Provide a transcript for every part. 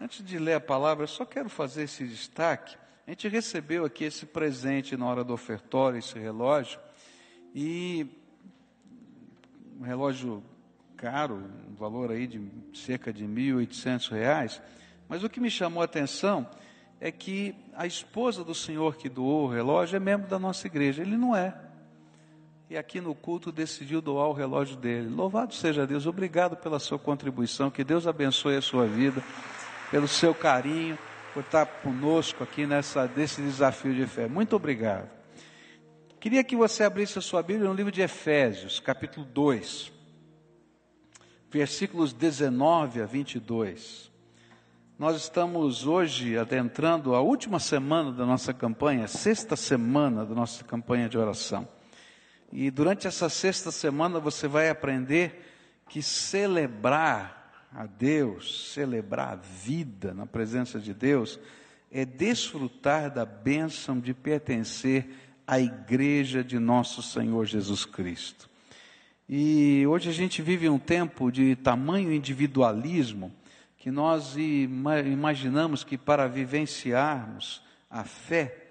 Antes de ler a palavra, eu só quero fazer esse destaque. A gente recebeu aqui esse presente na hora do ofertório, esse relógio, e um relógio caro, um valor aí de cerca de R$ 1.800, mas o que me chamou a atenção é que a esposa do senhor que doou o relógio é membro da nossa igreja. Ele não é. E aqui no culto decidiu doar o relógio dele. Louvado seja Deus, obrigado pela sua contribuição, que Deus abençoe a sua vida, pelo seu carinho, por estar conosco aqui nessa, desse desafio de fé. Muito obrigado. Queria que você abrisse a sua Bíblia no livro de Efésios, capítulo 2, versículos 19 a 22. Nós estamos hoje adentrando a última semana da nossa campanha, sexta semana da nossa campanha de oração. E durante essa sexta semana você vai aprender que celebrar a Deus, celebrar a vida na presença de Deus, é desfrutar da bênção de pertencer à igreja de nosso Senhor Jesus Cristo. E hoje a gente vive um tempo de tamanho individualismo que nós imaginamos que para vivenciarmos a fé,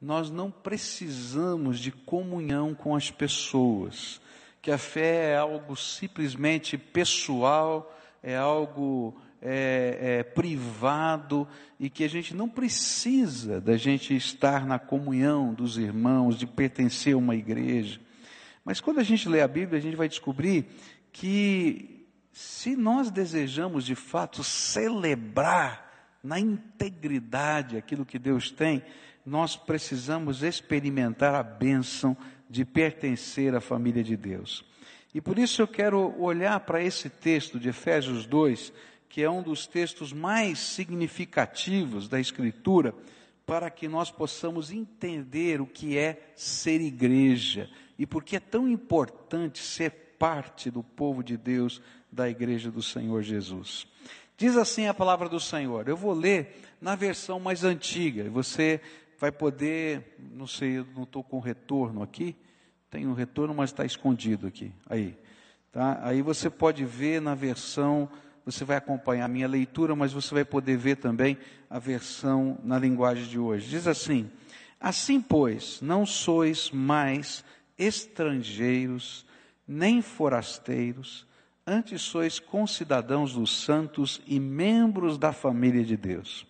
nós não precisamos de comunhão com as pessoas, que a fé é algo simplesmente pessoal, é algo é, é, privado e que a gente não precisa da gente estar na comunhão dos irmãos, de pertencer a uma igreja. Mas quando a gente lê a Bíblia, a gente vai descobrir que se nós desejamos de fato celebrar na integridade aquilo que Deus tem, nós precisamos experimentar a bênção de pertencer à família de Deus. E por isso eu quero olhar para esse texto de Efésios 2, que é um dos textos mais significativos da Escritura, para que nós possamos entender o que é ser igreja e por que é tão importante ser parte do povo de Deus da igreja do Senhor Jesus. Diz assim a palavra do Senhor. Eu vou ler na versão mais antiga. Você vai poder, não sei, não estou com retorno aqui. Tem um retorno, mas está escondido aqui. Aí, tá? Aí você pode ver na versão. Você vai acompanhar a minha leitura, mas você vai poder ver também a versão na linguagem de hoje. Diz assim: Assim, pois, não sois mais estrangeiros, nem forasteiros, antes sois concidadãos dos santos e membros da família de Deus,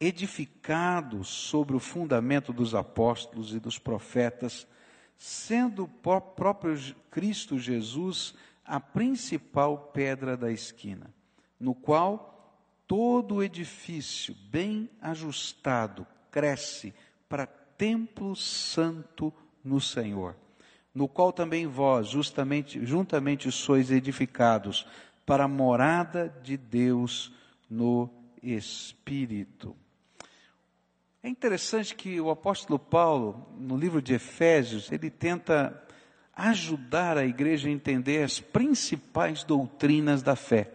edificados sobre o fundamento dos apóstolos e dos profetas, sendo o próprio Cristo Jesus a principal pedra da esquina, no qual todo o edifício bem ajustado cresce para templo santo no Senhor no qual também vós justamente, juntamente sois edificados para a morada de Deus no Espírito. É interessante que o apóstolo Paulo, no livro de Efésios, ele tenta ajudar a igreja a entender as principais doutrinas da fé.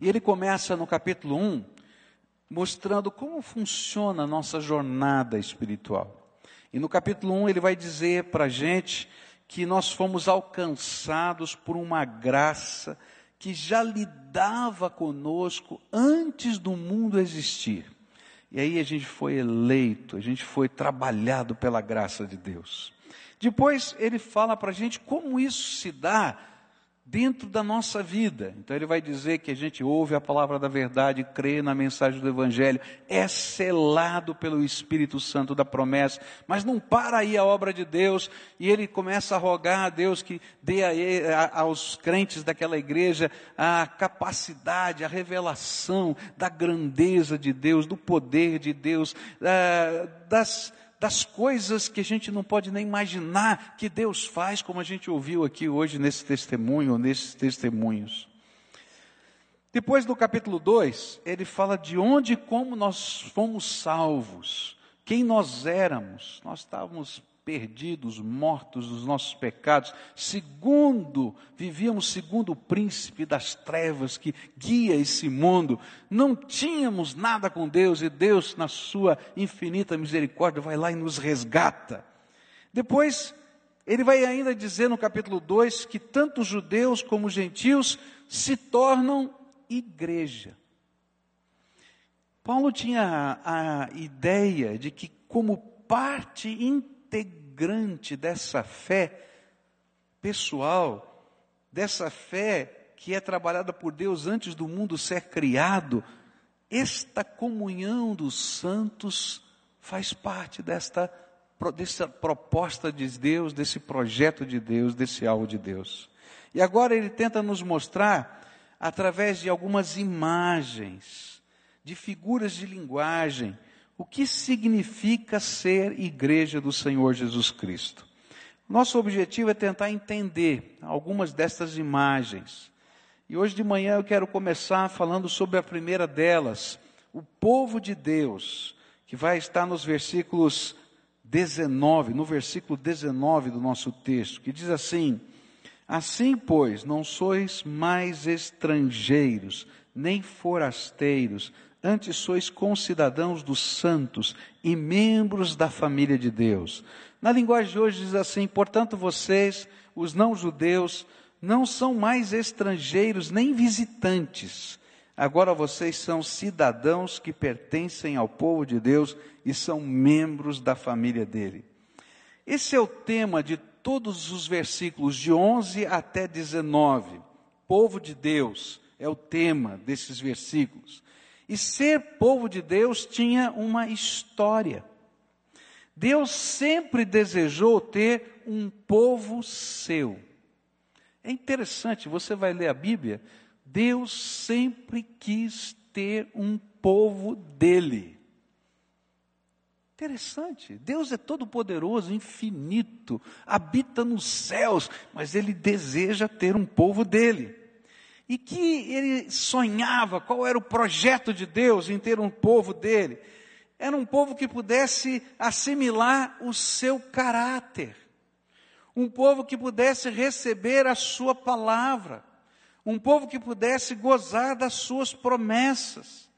E ele começa no capítulo 1, mostrando como funciona a nossa jornada espiritual. E no capítulo 1 ele vai dizer para a gente que nós fomos alcançados por uma graça que já lidava conosco antes do mundo existir. E aí a gente foi eleito, a gente foi trabalhado pela graça de Deus. Depois ele fala para a gente como isso se dá dentro da nossa vida. Então ele vai dizer que a gente ouve a palavra da verdade, crê na mensagem do Evangelho, é selado pelo Espírito Santo da promessa, mas não para aí a obra de Deus e ele começa a rogar a Deus que dê a a, aos crentes daquela igreja a capacidade, a revelação da grandeza de Deus, do poder de Deus, das das coisas que a gente não pode nem imaginar que Deus faz, como a gente ouviu aqui hoje nesse testemunho, nesses testemunhos. Depois do capítulo 2, ele fala de onde e como nós fomos salvos, quem nós éramos. Nós estávamos perdidos, mortos dos nossos pecados, segundo, vivíamos segundo o príncipe das trevas que guia esse mundo, não tínhamos nada com Deus e Deus, na sua infinita misericórdia, vai lá e nos resgata. Depois, ele vai ainda dizer no capítulo 2 que tanto os judeus como os gentios se tornam igreja. Paulo tinha a, ideia de que, como parte integrante dessa fé pessoal, dessa fé que é trabalhada por Deus antes do mundo ser criado, esta comunhão dos santos faz parte desta, dessa proposta de Deus, desse projeto de Deus, desse alvo de Deus. E agora ele tenta nos mostrar, através de algumas imagens, de figuras de linguagem, o que significa ser igreja do Senhor Jesus Cristo. Nosso objetivo é tentar entender algumas destas imagens. E hoje de manhã eu quero começar falando sobre a primeira delas, o povo de Deus, que vai estar nos versículos 19, no versículo 19 do nosso texto, que diz assim: Assim, pois, não sois mais estrangeiros, nem forasteiros, antes sois concidadãos dos santos e membros da família de Deus na linguagem de hoje diz assim: portanto, vocês, os não-judeus, não são mais estrangeiros nem visitantes. Agora vocês são cidadãos que pertencem ao povo de Deus e são membros da família dele. Esse é o tema de todos os versículos de 11 até 19. Povo de Deus é o tema desses versículos. E ser povo de Deus tinha uma história. Deus sempre desejou ter um povo seu. É interessante, você vai ler a Bíblia, Deus sempre quis ter um povo dele. Interessante, Deus é todo poderoso, infinito, habita nos céus, mas ele deseja ter um povo dele. E que ele sonhava, qual era o projeto de Deus em ter um povo dele? Era um povo que pudesse assimilar o seu caráter. Um povo que pudesse receber a sua palavra. Um povo que pudesse gozar das suas promessas.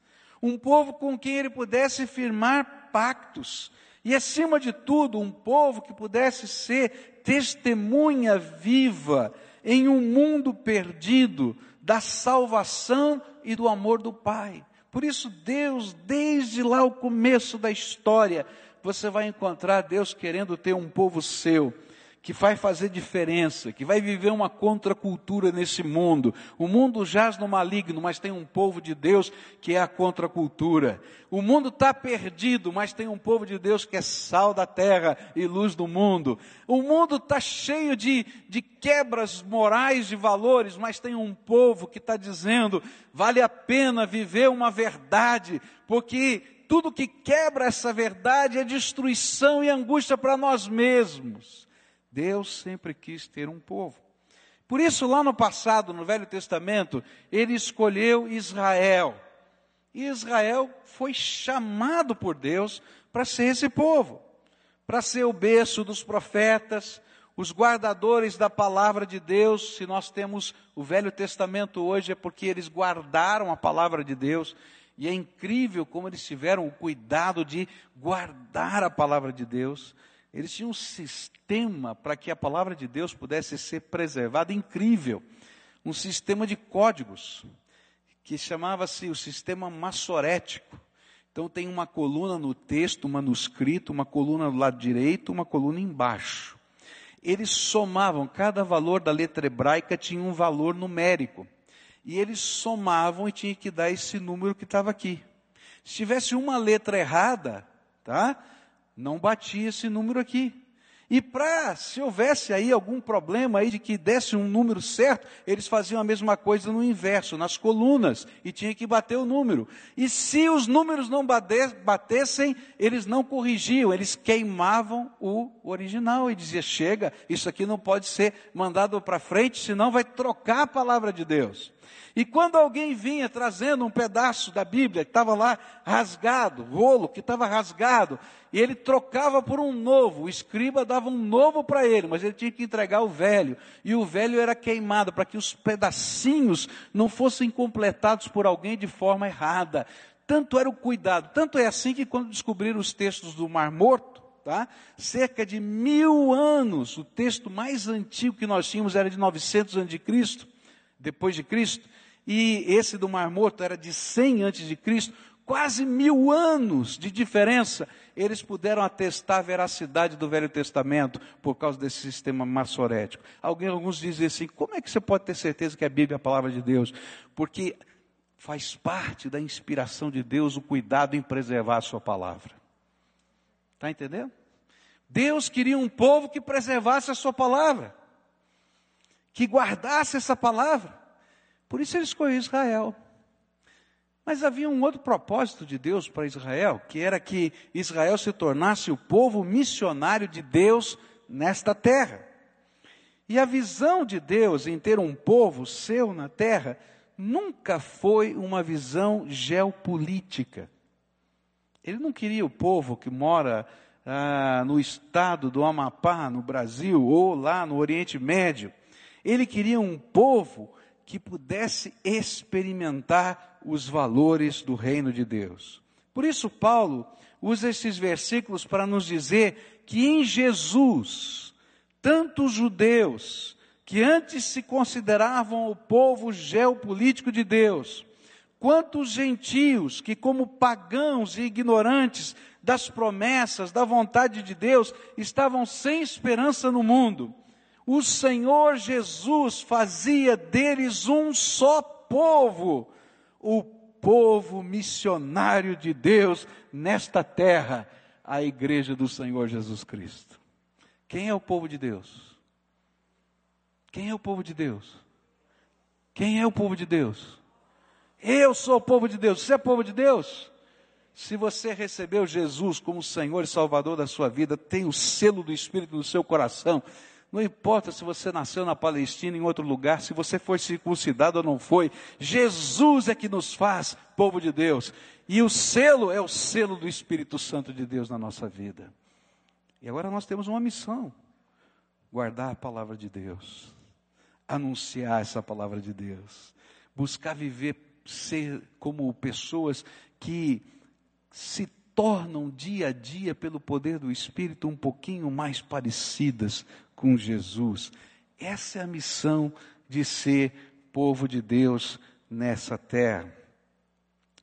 Um povo com quem ele pudesse firmar pactos. E acima de tudo, um povo que pudesse ser testemunha viva em um mundo perdido da salvação e do amor do Pai. Por isso, Deus, desde lá o começo da história, você vai encontrar Deus querendo ter um povo seu que vai fazer diferença, que vai viver uma contracultura nesse mundo. O mundo jaz no maligno, mas tem um povo de Deus que é a contracultura. O mundo está perdido, mas tem um povo de Deus que é sal da terra e luz do mundo. O mundo está cheio de, de quebras morais de valores, mas tem um povo que está dizendo: vale a pena viver uma verdade, porque tudo que quebra essa verdade é destruição e angústia para nós mesmos. Deus sempre quis ter um povo. Por isso, lá no passado, no Velho Testamento, ele escolheu Israel. E Israel foi chamado por Deus para ser esse povo, para ser o berço dos profetas, os guardadores da palavra de Deus. Se nós temos o Velho Testamento hoje, é porque eles guardaram a palavra de Deus. E é incrível como eles tiveram o cuidado de guardar a palavra de Deus. Eles tinham um sistema para que a palavra de Deus pudesse ser preservada incrível. Um sistema de códigos, que chamava-se o sistema massorético. Então tem uma coluna no texto, um manuscrito, uma coluna do lado direito, uma coluna embaixo. Eles somavam, cada valor da letra hebraica tinha um valor numérico. E eles somavam e tinha que dar esse número que estava aqui. Se tivesse uma letra errada, tá? Não batia esse número aqui. E para, se houvesse aí algum problema aí de que desse um número certo, eles faziam a mesma coisa no inverso, nas colunas, e tinha que bater o número. E se os números não batessem, eles não corrigiam, eles queimavam o original e dizia: chega, isso aqui não pode ser mandado para frente, senão vai trocar a palavra de Deus. E quando alguém vinha trazendo um pedaço da Bíblia que estava lá rasgado, rolo que estava rasgado, e ele trocava por um novo, o escriba dava um novo para ele, mas ele tinha que entregar o velho, e o velho era queimado para que os pedacinhos não fossem completados por alguém de forma errada. Tanto era o cuidado, tanto é assim que quando descobriram os textos do Mar Morto, tá? cerca de mil anos, o texto mais antigo que nós tínhamos era de 900 anos de Cristo, depois de Cristo, e esse do Mar Morto era de 100 antes de Cristo, quase mil anos de diferença, eles puderam atestar a veracidade do Velho Testamento por causa desse sistema maçorético. Alguém, alguns dizem assim: como é que você pode ter certeza que a Bíblia é a palavra de Deus? Porque faz parte da inspiração de Deus o cuidado em preservar a sua palavra. Está entendendo? Deus queria um povo que preservasse a sua palavra, que guardasse essa palavra. Por isso ele escolheu Israel. Mas havia um outro propósito de Deus para Israel, que era que Israel se tornasse o povo missionário de Deus nesta terra. E a visão de Deus em ter um povo seu na terra nunca foi uma visão geopolítica. Ele não queria o povo que mora ah, no estado do Amapá, no Brasil, ou lá no Oriente Médio. Ele queria um povo que pudesse experimentar os valores do reino de Deus. Por isso, Paulo usa esses versículos para nos dizer que em Jesus, tanto os judeus, que antes se consideravam o povo geopolítico de Deus, quanto os gentios, que como pagãos e ignorantes das promessas, da vontade de Deus, estavam sem esperança no mundo, o Senhor Jesus fazia deles um só povo, o povo missionário de Deus nesta terra, a igreja do Senhor Jesus Cristo. Quem é o povo de Deus? Quem é o povo de Deus? Quem é o povo de Deus? Eu sou o povo de Deus. Você é povo de Deus? Se você recebeu Jesus como Senhor e Salvador da sua vida, tem o selo do Espírito no seu coração, não importa se você nasceu na Palestina, em outro lugar, se você foi circuncidado ou não foi, Jesus é que nos faz povo de Deus. E o selo é o selo do Espírito Santo de Deus na nossa vida. E agora nós temos uma missão: guardar a palavra de Deus, anunciar essa palavra de Deus, buscar viver, ser como pessoas que se tornam dia a dia, pelo poder do Espírito, um pouquinho mais parecidas com Jesus. Essa é a missão de ser povo de Deus nessa terra.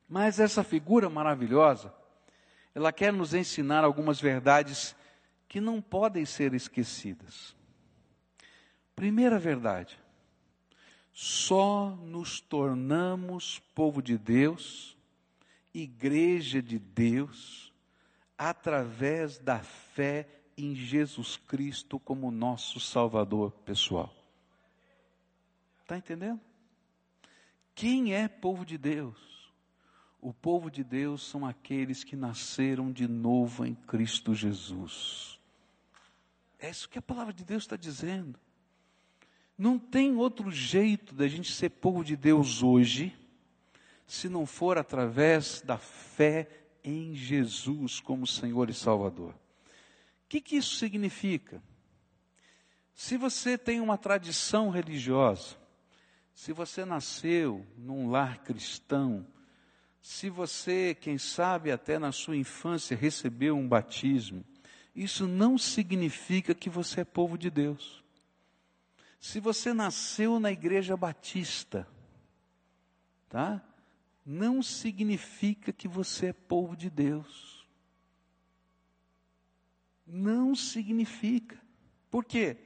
Mas essa figura maravilhosa, ela quer nos ensinar algumas verdades que não podem ser esquecidas. Primeira verdade: só nos tornamos povo de Deus, igreja de Deus, através da fé em Jesus Cristo como nosso Salvador pessoal. Está entendendo? Quem é povo de Deus? O povo de Deus são aqueles que nasceram de novo em Cristo Jesus. É isso que a palavra de Deus está dizendo. Não tem outro jeito da gente ser povo de Deus hoje, se não for através da fé em Jesus como Senhor e Salvador. O que, que isso significa? Se você tem uma tradição religiosa, se você nasceu num lar cristão, se você, quem sabe, até na sua infância recebeu um batismo, isso não significa que você é povo de Deus. Se você nasceu na igreja batista, tá? Não significa que você é povo de Deus não significa. Por quê?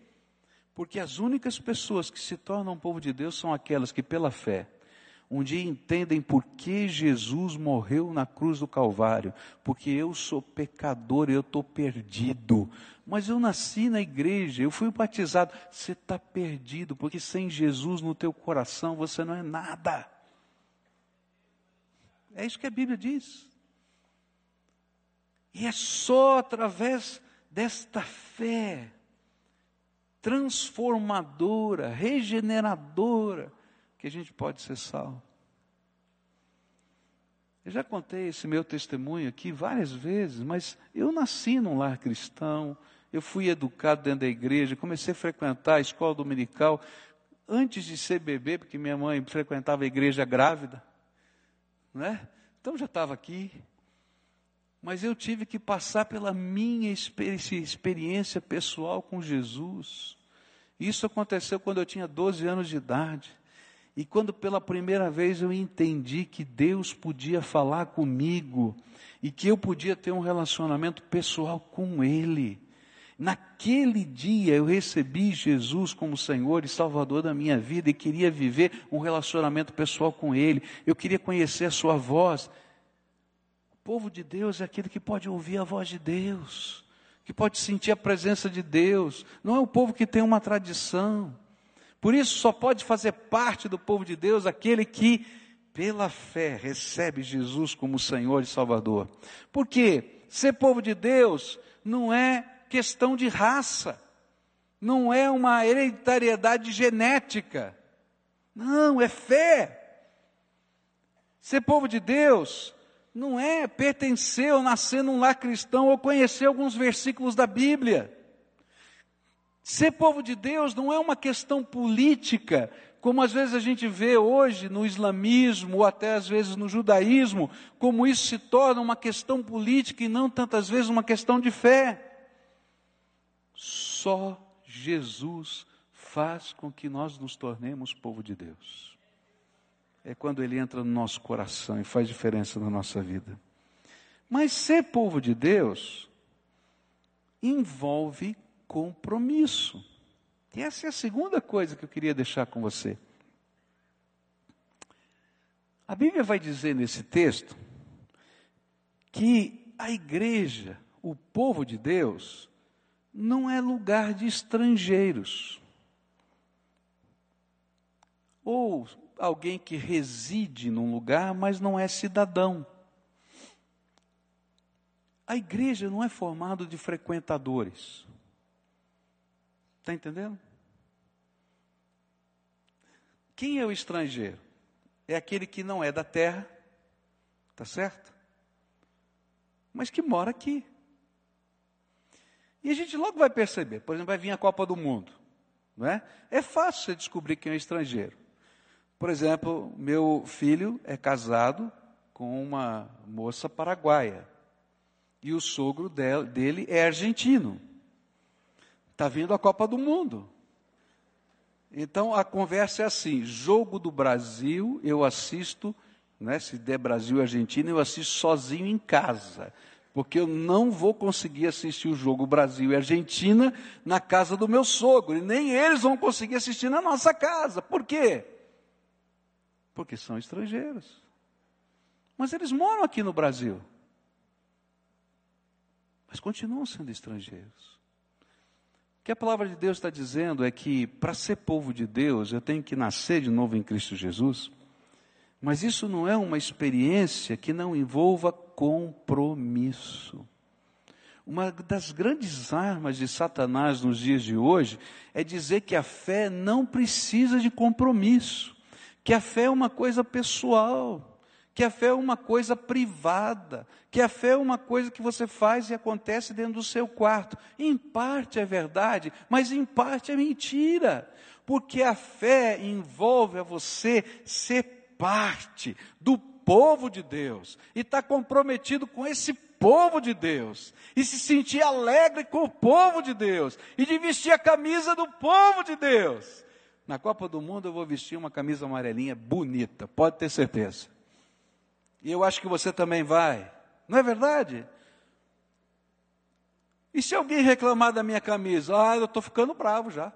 Porque as únicas pessoas que se tornam povo de Deus são aquelas que, pela fé, um dia entendem por que Jesus morreu na cruz do Calvário, porque eu sou pecador, eu estou perdido. Mas eu nasci na igreja, eu fui batizado. Você está perdido, porque sem Jesus no teu coração você não é nada. É isso que a Bíblia diz. E é só através desta fé transformadora, regeneradora, que a gente pode ser salvo. Eu já contei esse meu testemunho aqui várias vezes, mas eu nasci num lar cristão, eu fui educado dentro da igreja, comecei a frequentar a escola dominical antes de ser bebê, porque minha mãe frequentava a igreja grávida, né? Então já estava aqui mas eu tive que passar pela minha experiência pessoal com Jesus. Isso aconteceu quando eu tinha 12 anos de idade. E quando pela primeira vez eu entendi que Deus podia falar comigo e que eu podia ter um relacionamento pessoal com Ele. Naquele dia eu recebi Jesus como Senhor e Salvador da minha vida e queria viver um relacionamento pessoal com Ele. Eu queria conhecer a Sua voz. Povo de Deus é aquele que pode ouvir a voz de Deus, que pode sentir a presença de Deus. Não é o povo que tem uma tradição. Por isso só pode fazer parte do povo de Deus aquele que, pela fé, recebe Jesus como Senhor e Salvador. Porque ser povo de Deus não é questão de raça, não é uma hereditariedade genética. Não, é fé. Ser povo de Deus não é pertencer ou nascer num lar cristão ou conhecer alguns versículos da Bíblia. Ser povo de Deus não é uma questão política, como às vezes a gente vê hoje no islamismo ou até às vezes no judaísmo, como isso se torna uma questão política e não tantas vezes uma questão de fé. Só Jesus faz com que nós nos tornemos povo de Deus. É quando ele entra no nosso coração e faz diferença na nossa vida. Mas ser povo de Deus envolve compromisso. E essa é a segunda coisa que eu queria deixar com você. A Bíblia vai dizer nesse texto que a igreja, o povo de Deus, não é lugar de estrangeiros. Ou alguém que reside num lugar, mas não é cidadão. A igreja não é formada de frequentadores. Está entendendo? Quem é o estrangeiro? É aquele que não é da terra, tá certo? Mas que mora aqui. E a gente logo vai perceber, por exemplo, vai vir a Copa do Mundo, não é? É fácil você descobrir quem é estrangeiro. Por exemplo, meu filho é casado com uma moça paraguaia e o sogro dele é argentino. Está vindo a Copa do Mundo. Então a conversa é assim: jogo do Brasil, eu assisto, né, se der Brasil e Argentina, eu assisto sozinho em casa. Porque eu não vou conseguir assistir o jogo Brasil e Argentina na casa do meu sogro. E nem eles vão conseguir assistir na nossa casa. Por quê? Porque são estrangeiros. Mas eles moram aqui no Brasil. Mas continuam sendo estrangeiros. O que a palavra de Deus está dizendo é que para ser povo de Deus eu tenho que nascer de novo em Cristo Jesus, mas isso não é uma experiência que não envolva compromisso. Uma das grandes armas de Satanás nos dias de hoje é dizer que a fé não precisa de compromisso, que a fé é uma coisa pessoal que a fé é uma coisa privada, que a fé é uma coisa que você faz e acontece dentro do seu quarto. Em parte é verdade, mas em parte é mentira, porque a fé envolve a você ser parte do povo de Deus e estar tá comprometido com esse povo de Deus e se sentir alegre com o povo de Deus e de vestir a camisa do povo de Deus. Na Copa do Mundo eu vou vestir uma camisa amarelinha bonita, pode ter certeza. E eu acho que você também vai. Não é verdade? E se alguém reclamar da minha camisa? Ah, eu estou ficando bravo já.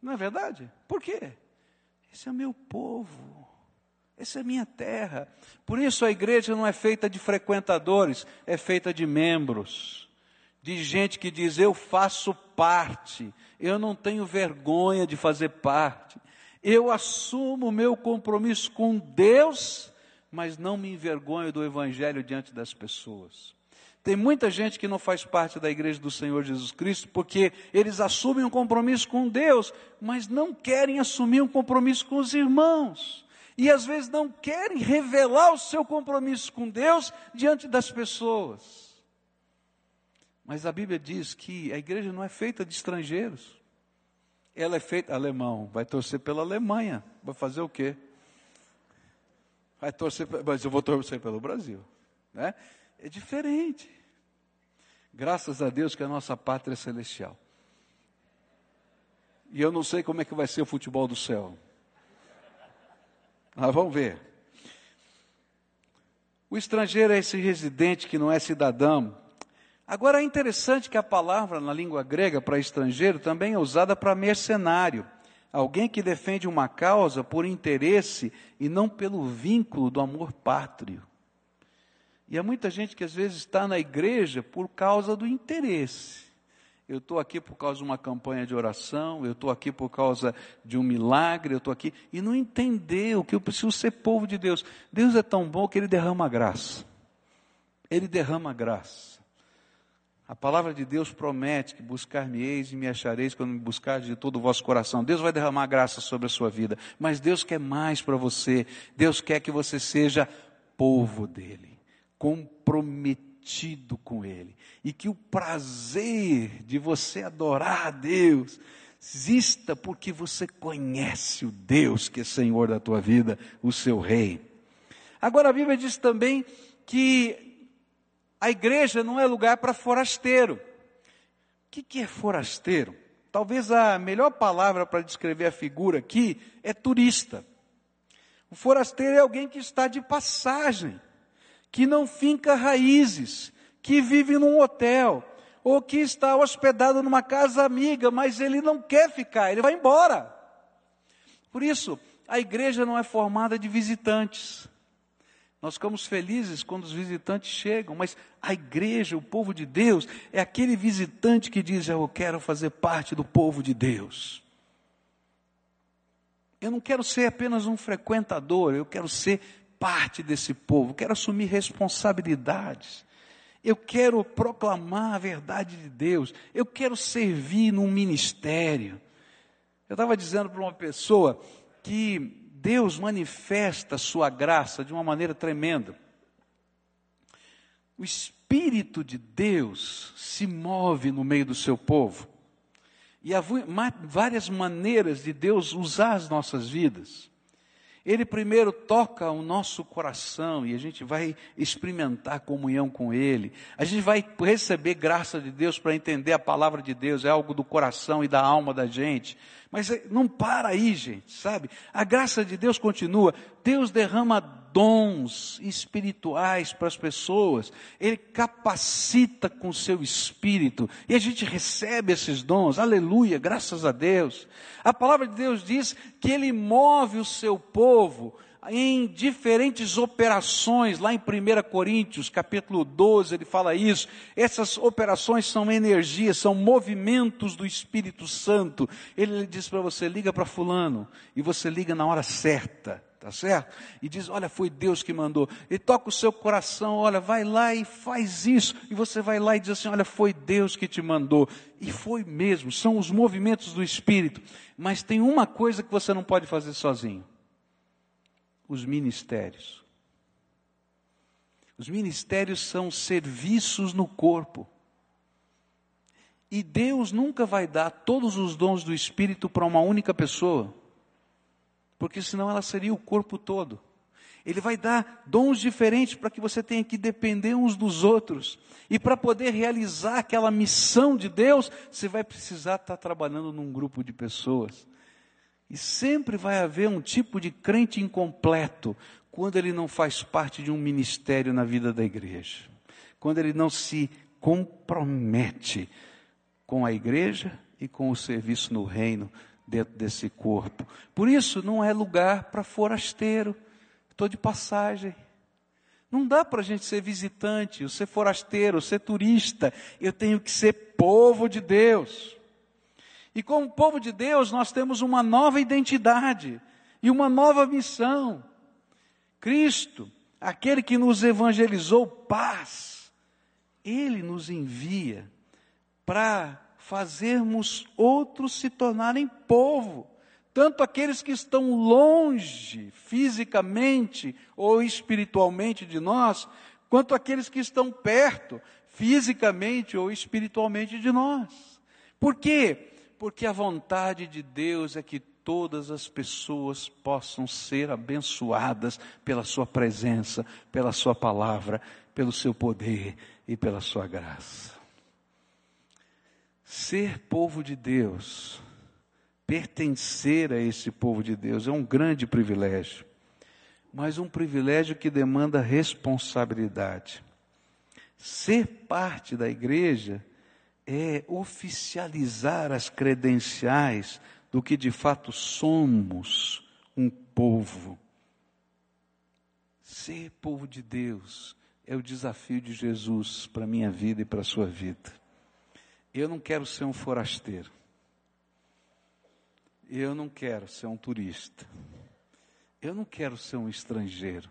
Não é verdade? Por quê? Esse é meu povo. Essa é minha terra. Por isso a igreja não é feita de frequentadores, é feita de membros. De gente que diz: Eu faço parte. Eu não tenho vergonha de fazer parte. Eu assumo o meu compromisso com Deus mas não me envergonho do Evangelho diante das pessoas. Tem muita gente que não faz parte da igreja do Senhor Jesus Cristo porque eles assumem um compromisso com Deus, mas não querem assumir um compromisso com os irmãos. E às vezes não querem revelar o seu compromisso com Deus diante das pessoas. Mas a Bíblia diz que a igreja não é feita de estrangeiros. Ela é feita alemão, vai torcer pela Alemanha, vai fazer o quê? vai torcer, mas eu vou torcer pelo Brasil. Né? É diferente. Graças a Deus que a nossa pátria é celestial. E eu não sei como é que vai ser o futebol do céu. Ah, vamos ver. O estrangeiro é esse residente que não é cidadão. Agora é interessante que a palavra na língua grega para estrangeiro também é usada para mercenário. Alguém que defende uma causa por interesse e não pelo vínculo do amor pátrio. E há muita gente que às vezes está na igreja por causa do interesse eu estou aqui por causa de uma campanha de oração, eu estou aqui por causa de um milagre, eu estou aqui, e não entender o que eu preciso ser povo de Deus. Deus é tão bom que Ele derrama graça. Ele derrama graça. A palavra de Deus promete que buscar-me-eis e me achareis quando me buscardes de todo o vosso coração. Deus vai derramar graça sobre a sua vida, mas Deus quer mais para você. Deus quer que você seja povo dele, comprometido com Ele. E que o prazer de você adorar a Deus exista porque você conhece o Deus que é Senhor da tua vida, o seu Rei. Agora a Bíblia diz também que a igreja não é lugar para forasteiro. O que, que é forasteiro? Talvez a melhor palavra para descrever a figura aqui é turista. O forasteiro é alguém que está de passagem que não finca raízes, que vive num hotel, ou que está hospedado numa casa amiga, mas ele não quer ficar, ele vai embora. Por isso, a igreja não é formada de visitantes. Nós ficamos felizes quando os visitantes chegam, mas a igreja, o povo de Deus, é aquele visitante que diz: Eu quero fazer parte do povo de Deus. Eu não quero ser apenas um frequentador, eu quero ser parte desse povo, quero assumir responsabilidades. Eu quero proclamar a verdade de Deus. Eu quero servir num ministério. Eu estava dizendo para uma pessoa que Deus manifesta sua graça de uma maneira tremenda. O Espírito de Deus se move no meio do seu povo. E há várias maneiras de Deus usar as nossas vidas. Ele primeiro toca o nosso coração e a gente vai experimentar comunhão com Ele. A gente vai receber graça de Deus para entender a palavra de Deus, é algo do coração e da alma da gente. Mas não para aí, gente, sabe? A graça de Deus continua. Deus derrama dons espirituais para as pessoas. Ele capacita com seu espírito. E a gente recebe esses dons. Aleluia, graças a Deus. A palavra de Deus diz que ele move o seu povo em diferentes operações, lá em 1 Coríntios, capítulo 12, ele fala isso. Essas operações são energias, são movimentos do Espírito Santo. Ele diz para você: liga para Fulano, e você liga na hora certa, tá certo? E diz: olha, foi Deus que mandou. E toca o seu coração: olha, vai lá e faz isso. E você vai lá e diz assim: olha, foi Deus que te mandou. E foi mesmo, são os movimentos do Espírito. Mas tem uma coisa que você não pode fazer sozinho os ministérios. Os ministérios são serviços no corpo. E Deus nunca vai dar todos os dons do Espírito para uma única pessoa, porque senão ela seria o corpo todo. Ele vai dar dons diferentes para que você tenha que depender uns dos outros. E para poder realizar aquela missão de Deus, você vai precisar estar trabalhando num grupo de pessoas. E sempre vai haver um tipo de crente incompleto quando ele não faz parte de um ministério na vida da igreja. Quando ele não se compromete com a igreja e com o serviço no reino dentro desse corpo. Por isso, não é lugar para forasteiro. Estou de passagem. Não dá para a gente ser visitante, ou ser forasteiro, ou ser turista. Eu tenho que ser povo de Deus. E como povo de Deus, nós temos uma nova identidade e uma nova missão. Cristo, aquele que nos evangelizou paz, ele nos envia para fazermos outros se tornarem povo, tanto aqueles que estão longe fisicamente ou espiritualmente de nós, quanto aqueles que estão perto fisicamente ou espiritualmente de nós. Por quê? Porque a vontade de Deus é que todas as pessoas possam ser abençoadas pela Sua presença, pela Sua palavra, pelo Seu poder e pela Sua graça. Ser povo de Deus, pertencer a esse povo de Deus, é um grande privilégio. mas um privilégio que demanda responsabilidade. Ser parte da igreja é oficializar as credenciais do que de fato somos, um povo. Ser povo de Deus é o desafio de Jesus para a minha vida e para a sua vida. Eu não quero ser um forasteiro. Eu não quero ser um turista. Eu não quero ser um estrangeiro.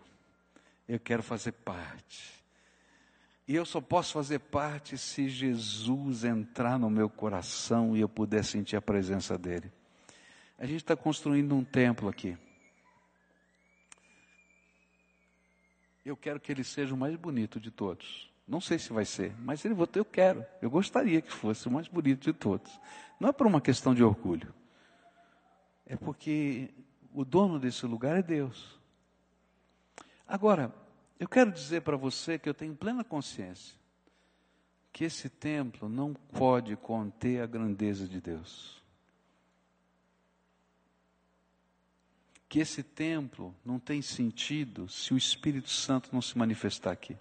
Eu quero fazer parte. E eu só posso fazer parte se Jesus entrar no meu coração e eu puder sentir a presença dele. A gente está construindo um templo aqui. Eu quero que ele seja o mais bonito de todos. Não sei se vai ser, mas ele eu quero. Eu gostaria que fosse o mais bonito de todos. Não é por uma questão de orgulho. É porque o dono desse lugar é Deus. Agora, eu quero dizer para você que eu tenho plena consciência que esse templo não pode conter a grandeza de Deus. Que esse templo não tem sentido se o Espírito Santo não se manifestar aqui.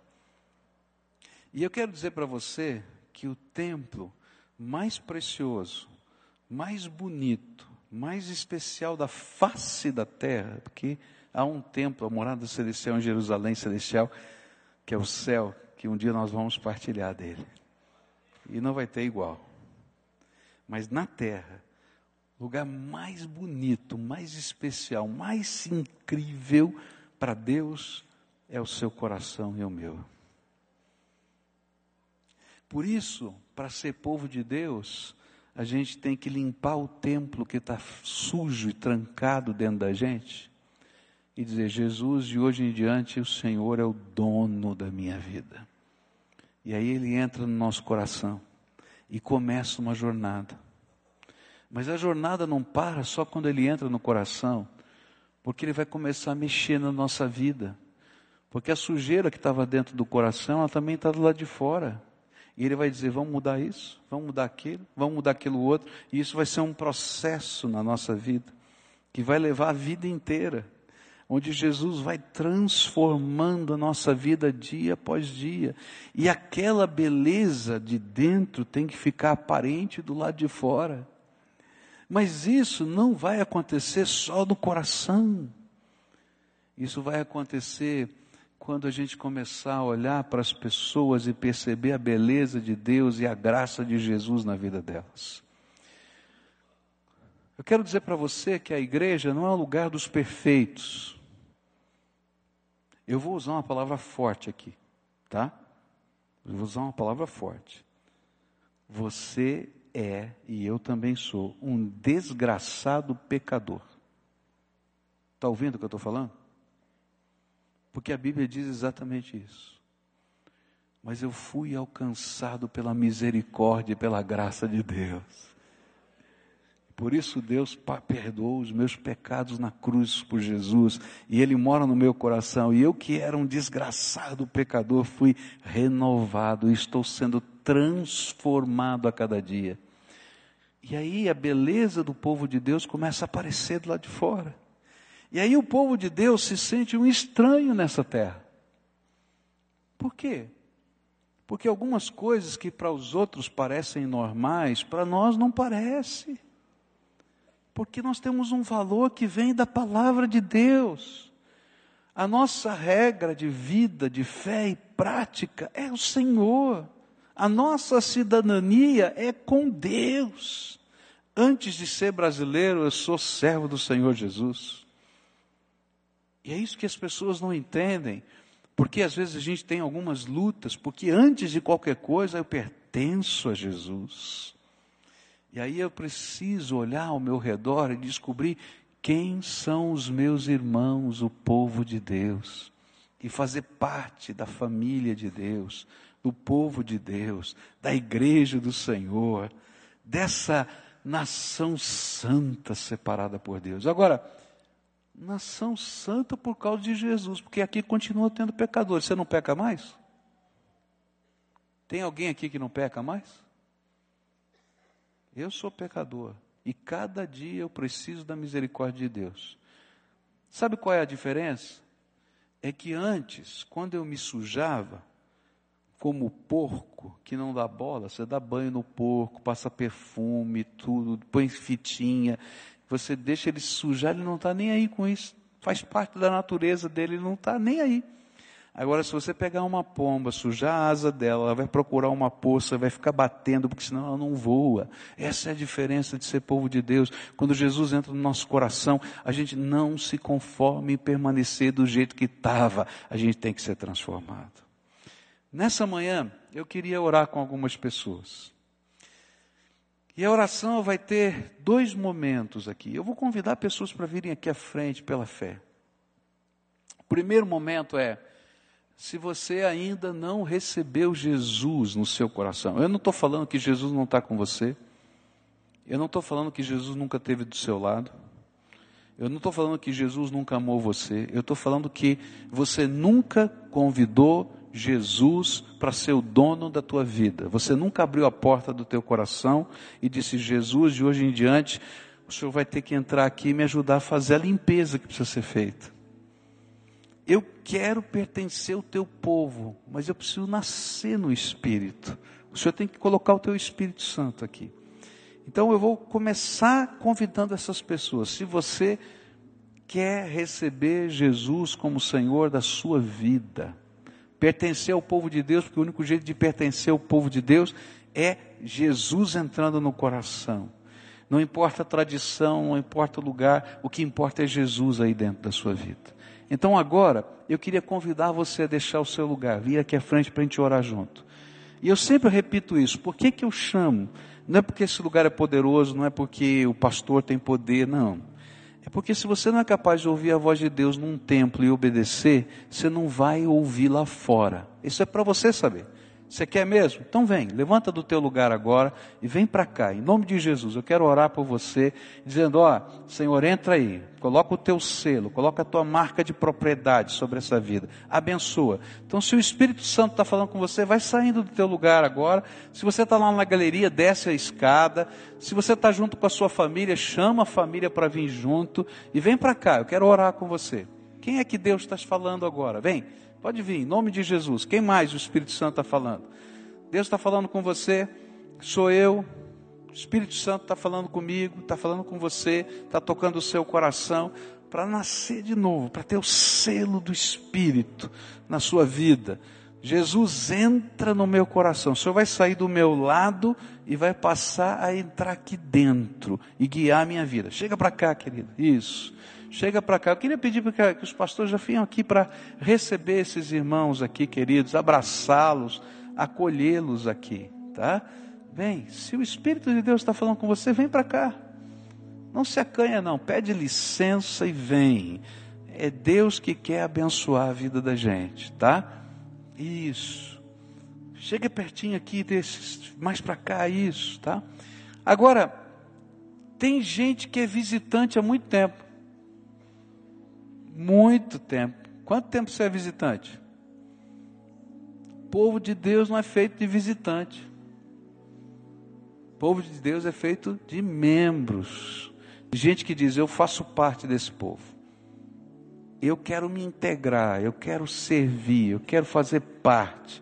E eu quero dizer para você que o templo mais precioso, mais bonito, mais especial da face da terra, porque há um templo, a morada celestial em Jerusalém celestial, que é o céu, que um dia nós vamos partilhar dele. E não vai ter igual. Mas na terra, lugar mais bonito, mais especial, mais incrível para Deus é o seu coração e o meu. Por isso, para ser povo de Deus, a gente tem que limpar o templo que está sujo e trancado dentro da gente e dizer: Jesus, de hoje em diante o Senhor é o dono da minha vida. E aí ele entra no nosso coração e começa uma jornada. Mas a jornada não para só quando ele entra no coração, porque ele vai começar a mexer na nossa vida. Porque a sujeira que estava dentro do coração, ela também está do lado de fora. E ele vai dizer: vamos mudar isso, vamos mudar aquilo, vamos mudar aquilo outro. E isso vai ser um processo na nossa vida, que vai levar a vida inteira onde Jesus vai transformando a nossa vida dia após dia. E aquela beleza de dentro tem que ficar aparente do lado de fora. Mas isso não vai acontecer só no coração. Isso vai acontecer quando a gente começar a olhar para as pessoas e perceber a beleza de Deus e a graça de Jesus na vida delas. Eu quero dizer para você que a igreja não é o lugar dos perfeitos. Eu vou usar uma palavra forte aqui, tá? Eu vou usar uma palavra forte. Você é, e eu também sou, um desgraçado pecador. Está ouvindo o que eu estou falando? Porque a Bíblia diz exatamente isso. Mas eu fui alcançado pela misericórdia e pela graça de Deus. Por isso Deus perdoou os meus pecados na cruz por Jesus, e Ele mora no meu coração, e eu que era um desgraçado pecador, fui renovado, estou sendo transformado a cada dia. E aí a beleza do povo de Deus começa a aparecer do lado de fora. E aí o povo de Deus se sente um estranho nessa terra. Por quê? Porque algumas coisas que para os outros parecem normais, para nós não parece. Porque nós temos um valor que vem da palavra de Deus. A nossa regra de vida, de fé e prática é o Senhor. A nossa cidadania é com Deus. Antes de ser brasileiro, eu sou servo do Senhor Jesus. E é isso que as pessoas não entendem. Porque às vezes a gente tem algumas lutas, porque antes de qualquer coisa eu pertenço a Jesus. E aí eu preciso olhar ao meu redor e descobrir quem são os meus irmãos, o povo de Deus, e fazer parte da família de Deus, do povo de Deus, da igreja do Senhor, dessa nação santa separada por Deus. Agora, nação santa por causa de Jesus, porque aqui continua tendo pecadores. Você não peca mais? Tem alguém aqui que não peca mais? Eu sou pecador e cada dia eu preciso da misericórdia de Deus. Sabe qual é a diferença? é que antes, quando eu me sujava, como porco que não dá bola, você dá banho no porco, passa perfume, tudo, põe fitinha, você deixa ele sujar, ele não está nem aí com isso. Faz parte da natureza dele, ele não está nem aí. Agora, se você pegar uma pomba, sujar a asa dela, ela vai procurar uma poça, vai ficar batendo, porque senão ela não voa. Essa é a diferença de ser povo de Deus. Quando Jesus entra no nosso coração, a gente não se conforma em permanecer do jeito que estava. A gente tem que ser transformado. Nessa manhã, eu queria orar com algumas pessoas. E a oração vai ter dois momentos aqui. Eu vou convidar pessoas para virem aqui à frente pela fé. O primeiro momento é se você ainda não recebeu Jesus no seu coração. Eu não estou falando que Jesus não está com você. Eu não estou falando que Jesus nunca esteve do seu lado. Eu não estou falando que Jesus nunca amou você. Eu estou falando que você nunca convidou Jesus para ser o dono da tua vida. Você nunca abriu a porta do teu coração e disse: Jesus, de hoje em diante, o Senhor vai ter que entrar aqui e me ajudar a fazer a limpeza que precisa ser feita. Eu quero pertencer ao teu povo, mas eu preciso nascer no Espírito. O Senhor tem que colocar o teu Espírito Santo aqui. Então eu vou começar convidando essas pessoas. Se você quer receber Jesus como Senhor da sua vida, pertencer ao povo de Deus, porque o único jeito de pertencer ao povo de Deus é Jesus entrando no coração. Não importa a tradição, não importa o lugar, o que importa é Jesus aí dentro da sua vida. Então agora, eu queria convidar você a deixar o seu lugar, vir aqui à frente para a gente orar junto. E eu sempre repito isso, por que, que eu chamo? Não é porque esse lugar é poderoso, não é porque o pastor tem poder, não. É porque se você não é capaz de ouvir a voz de Deus num templo e obedecer, você não vai ouvir lá fora. Isso é para você saber. Você quer mesmo? Então vem, levanta do teu lugar agora e vem para cá, em nome de Jesus. Eu quero orar por você, dizendo: Ó, Senhor, entra aí, coloca o teu selo, coloca a tua marca de propriedade sobre essa vida, abençoa. Então, se o Espírito Santo está falando com você, vai saindo do teu lugar agora. Se você está lá na galeria, desce a escada. Se você está junto com a sua família, chama a família para vir junto e vem para cá. Eu quero orar com você. Quem é que Deus está falando agora? Vem. Pode vir, em nome de Jesus. Quem mais o Espírito Santo está falando? Deus está falando com você, sou eu. O Espírito Santo está falando comigo, está falando com você, está tocando o seu coração para nascer de novo, para ter o selo do Espírito na sua vida. Jesus entra no meu coração. O Senhor vai sair do meu lado e vai passar a entrar aqui dentro e guiar a minha vida. Chega para cá, querido. Isso. Chega para cá. Eu queria pedir que os pastores já venham aqui para receber esses irmãos aqui, queridos, abraçá-los, acolhê-los aqui, tá? Vem, se o Espírito de Deus está falando com você, vem para cá. Não se acanha, não. Pede licença e vem. É Deus que quer abençoar a vida da gente, tá? Isso. Chega pertinho aqui, desses, mais para cá, isso, tá? Agora, tem gente que é visitante há muito tempo. Muito tempo. Quanto tempo você é visitante? O povo de Deus não é feito de visitante. O povo de Deus é feito de membros. De gente que diz: Eu faço parte desse povo. Eu quero me integrar, eu quero servir, eu quero fazer parte.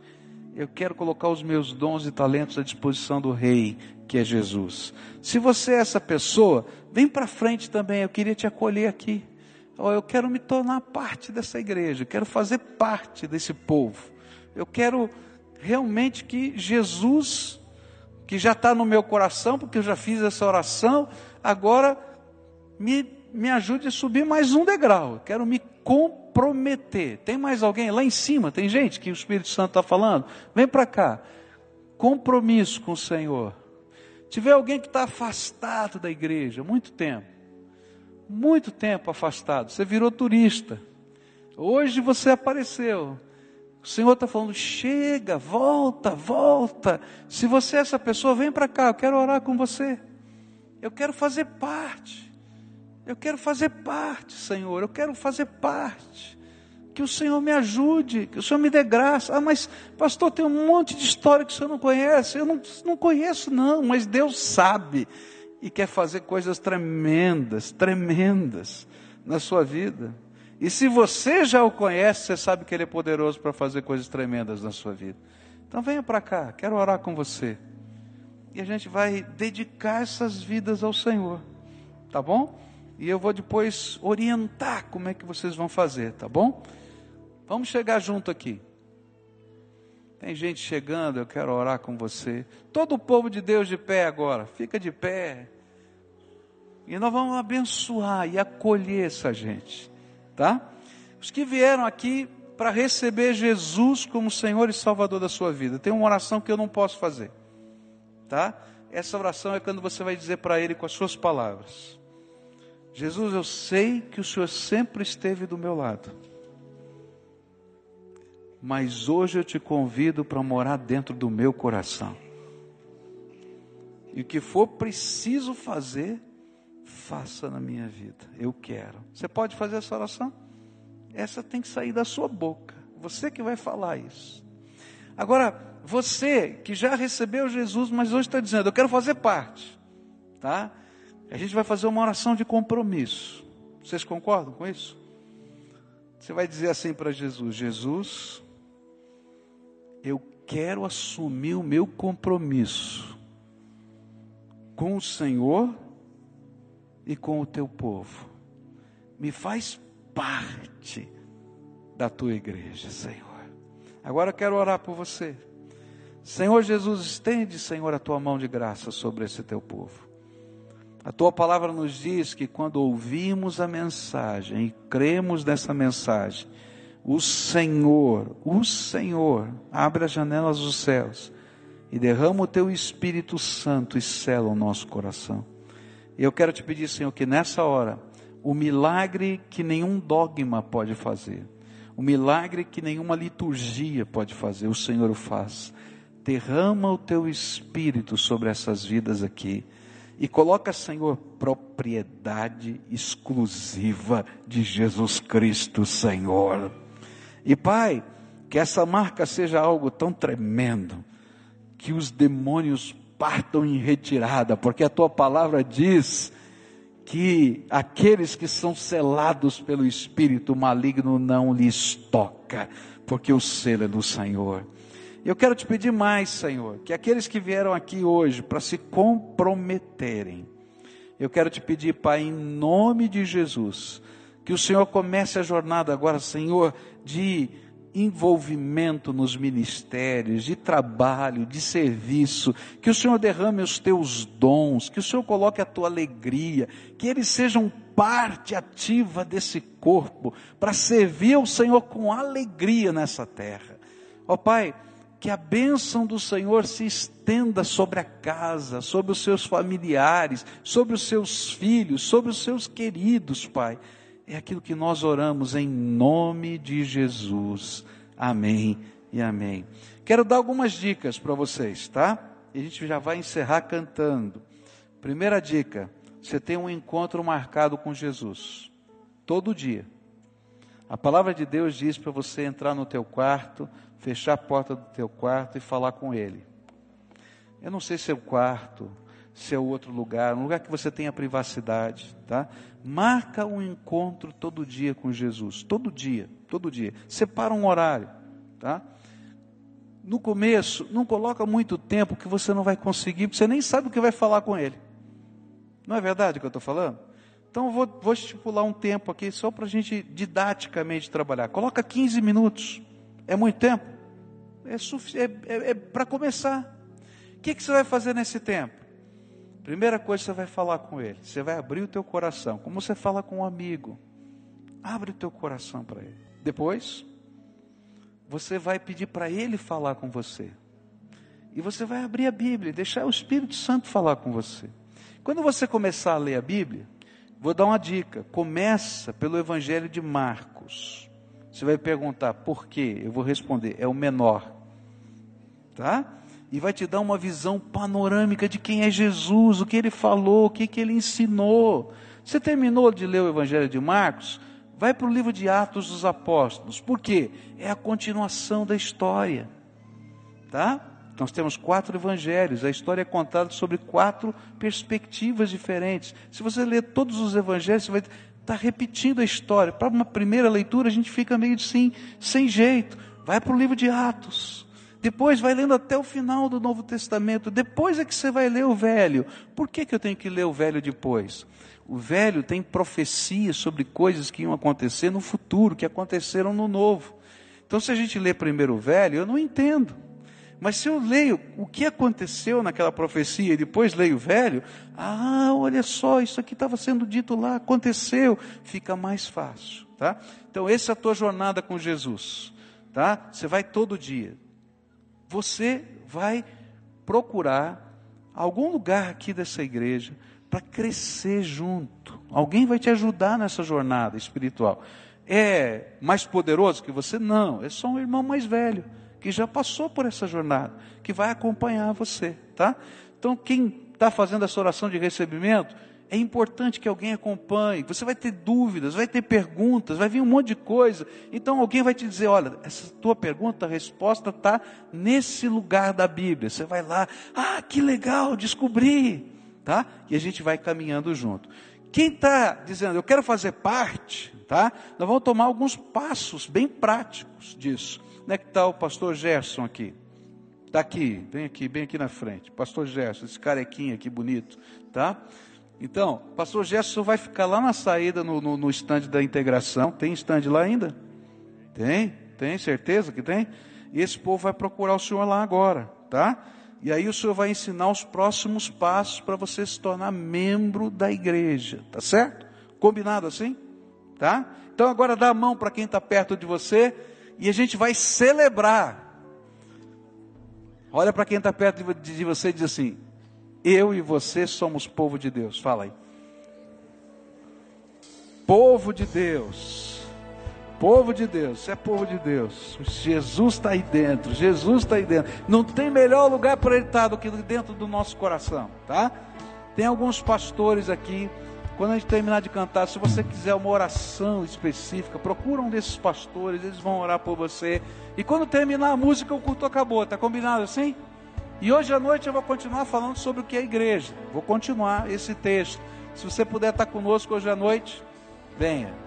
Eu quero colocar os meus dons e talentos à disposição do Rei, que é Jesus. Se você é essa pessoa, vem para frente também. Eu queria te acolher aqui eu quero me tornar parte dessa igreja, eu quero fazer parte desse povo. Eu quero realmente que Jesus, que já está no meu coração, porque eu já fiz essa oração, agora me, me ajude a subir mais um degrau. Eu quero me comprometer. Tem mais alguém lá em cima? Tem gente que o Espírito Santo está falando? Vem para cá. Compromisso com o Senhor. Tiver alguém que está afastado da igreja, muito tempo muito tempo afastado, você virou turista. Hoje você apareceu. O Senhor está falando: chega, volta, volta. Se você é essa pessoa, vem para cá, eu quero orar com você. Eu quero fazer parte. Eu quero fazer parte, Senhor. Eu quero fazer parte. Que o Senhor me ajude, que o Senhor me dê graça. Ah, mas, pastor, tem um monte de história que o Senhor não conhece. Eu não, não conheço, não, mas Deus sabe e quer fazer coisas tremendas, tremendas na sua vida. E se você já o conhece, você sabe que ele é poderoso para fazer coisas tremendas na sua vida. Então venha para cá, quero orar com você. E a gente vai dedicar essas vidas ao Senhor. Tá bom? E eu vou depois orientar como é que vocês vão fazer, tá bom? Vamos chegar junto aqui. Tem gente chegando, eu quero orar com você. Todo o povo de Deus de pé agora, fica de pé. E nós vamos abençoar e acolher essa gente, tá? Os que vieram aqui para receber Jesus como Senhor e Salvador da sua vida. Tem uma oração que eu não posso fazer, tá? Essa oração é quando você vai dizer para Ele com as suas palavras: Jesus, eu sei que o Senhor sempre esteve do meu lado mas hoje eu te convido para morar dentro do meu coração. E o que for preciso fazer, faça na minha vida. Eu quero. Você pode fazer essa oração? Essa tem que sair da sua boca. Você que vai falar isso. Agora, você que já recebeu Jesus, mas hoje está dizendo, eu quero fazer parte. Tá? A gente vai fazer uma oração de compromisso. Vocês concordam com isso? Você vai dizer assim para Jesus: Jesus, eu quero assumir o meu compromisso com o Senhor e com o teu povo. Me faz parte da tua igreja, Senhor. Agora eu quero orar por você. Senhor Jesus, estende, Senhor, a tua mão de graça sobre esse teu povo. A tua palavra nos diz que quando ouvimos a mensagem e cremos nessa mensagem, o Senhor, o Senhor, abre as janelas dos céus e derrama o teu Espírito Santo e sela o nosso coração. Eu quero te pedir, Senhor, que nessa hora, o milagre que nenhum dogma pode fazer, o milagre que nenhuma liturgia pode fazer, o Senhor o faz. Derrama o teu Espírito sobre essas vidas aqui e coloca, Senhor, propriedade exclusiva de Jesus Cristo, Senhor. E Pai, que essa marca seja algo tão tremendo, que os demônios partam em retirada, porque a tua palavra diz que aqueles que são selados pelo Espírito maligno não lhes toca, porque o selo é do Senhor. Eu quero te pedir mais, Senhor, que aqueles que vieram aqui hoje para se comprometerem, eu quero te pedir, Pai, em nome de Jesus, que o Senhor comece a jornada agora, Senhor, de envolvimento nos ministérios, de trabalho, de serviço, que o Senhor derrame os teus dons, que o Senhor coloque a tua alegria, que eles sejam parte ativa desse corpo, para servir ao Senhor com alegria nessa terra. Ó oh, Pai, que a bênção do Senhor se estenda sobre a casa, sobre os seus familiares, sobre os seus filhos, sobre os seus queridos, Pai é aquilo que nós oramos em nome de Jesus. Amém e amém. Quero dar algumas dicas para vocês, tá? E a gente já vai encerrar cantando. Primeira dica: você tem um encontro marcado com Jesus, todo dia. A palavra de Deus diz para você entrar no teu quarto, fechar a porta do teu quarto e falar com Ele. Eu não sei se é o quarto, se é outro lugar, um lugar que você tenha privacidade, tá? Marca um encontro todo dia com Jesus, todo dia, todo dia. Separa um horário, tá? No começo, não coloca muito tempo que você não vai conseguir, porque você nem sabe o que vai falar com ele. Não é verdade o que eu estou falando? Então vou, vou estipular um tempo aqui só para a gente didaticamente trabalhar. Coloca 15 minutos. É muito tempo? É, é, é, é para começar. O que, que você vai fazer nesse tempo? Primeira coisa, você vai falar com ele. Você vai abrir o teu coração, como você fala com um amigo. Abre o teu coração para ele. Depois, você vai pedir para ele falar com você. E você vai abrir a Bíblia, deixar o Espírito Santo falar com você. Quando você começar a ler a Bíblia, vou dar uma dica. Começa pelo Evangelho de Marcos. Você vai perguntar por quê? Eu vou responder, é o menor. Tá? E vai te dar uma visão panorâmica de quem é Jesus, o que ele falou, o que, que ele ensinou. Você terminou de ler o Evangelho de Marcos? Vai para o livro de Atos dos Apóstolos. Por quê? É a continuação da história. Tá? Nós temos quatro evangelhos, a história é contada sobre quatro perspectivas diferentes. Se você ler todos os evangelhos, você vai está repetindo a história. Para uma primeira leitura, a gente fica meio assim, sem jeito. Vai para o livro de Atos. Depois vai lendo até o final do Novo Testamento. Depois é que você vai ler o Velho. Por que, que eu tenho que ler o Velho depois? O Velho tem profecias sobre coisas que iam acontecer no futuro, que aconteceram no Novo. Então, se a gente lê primeiro o Velho, eu não entendo. Mas se eu leio o que aconteceu naquela profecia e depois leio o velho, ah, olha só, isso aqui estava sendo dito lá, aconteceu, fica mais fácil, tá? Então, essa é a tua jornada com Jesus, tá? Você vai todo dia. Você vai procurar algum lugar aqui dessa igreja para crescer junto. Alguém vai te ajudar nessa jornada espiritual. É mais poderoso que você? Não, é só um irmão mais velho que já passou por essa jornada, que vai acompanhar você, tá? Então, quem está fazendo essa oração de recebimento, é importante que alguém acompanhe. Você vai ter dúvidas, vai ter perguntas, vai vir um monte de coisa. Então alguém vai te dizer: olha, essa tua pergunta, a resposta está nesse lugar da Bíblia. Você vai lá, ah, que legal, descobri, tá? E a gente vai caminhando junto. Quem está dizendo, eu quero fazer parte, tá? Nós vamos tomar alguns passos bem práticos disso. Onde é que está o pastor Gerson aqui? Está aqui, bem aqui, bem aqui na frente. Pastor Gerson, esse carequinho aqui bonito, tá? Então, pastor Gerson vai ficar lá na saída no, no, no stand da integração. Tem stand lá ainda? Tem? Tem certeza que tem? E esse povo vai procurar o senhor lá agora, tá? E aí o senhor vai ensinar os próximos passos para você se tornar membro da igreja, tá certo? Combinado assim? Tá? Então agora dá a mão para quem está perto de você e a gente vai celebrar. Olha para quem está perto de você e diz assim: Eu e você somos povo de Deus. Fala aí. Povo de Deus. Povo de Deus, você é povo de Deus. Jesus está aí dentro. Jesus está aí dentro. Não tem melhor lugar para ele estar do que dentro do nosso coração, tá? Tem alguns pastores aqui quando a gente terminar de cantar, se você quiser uma oração específica, procura um desses pastores, eles vão orar por você. E quando terminar a música, o culto acabou, tá combinado assim? E hoje à noite eu vou continuar falando sobre o que é igreja. Vou continuar esse texto. Se você puder estar conosco hoje à noite, venha.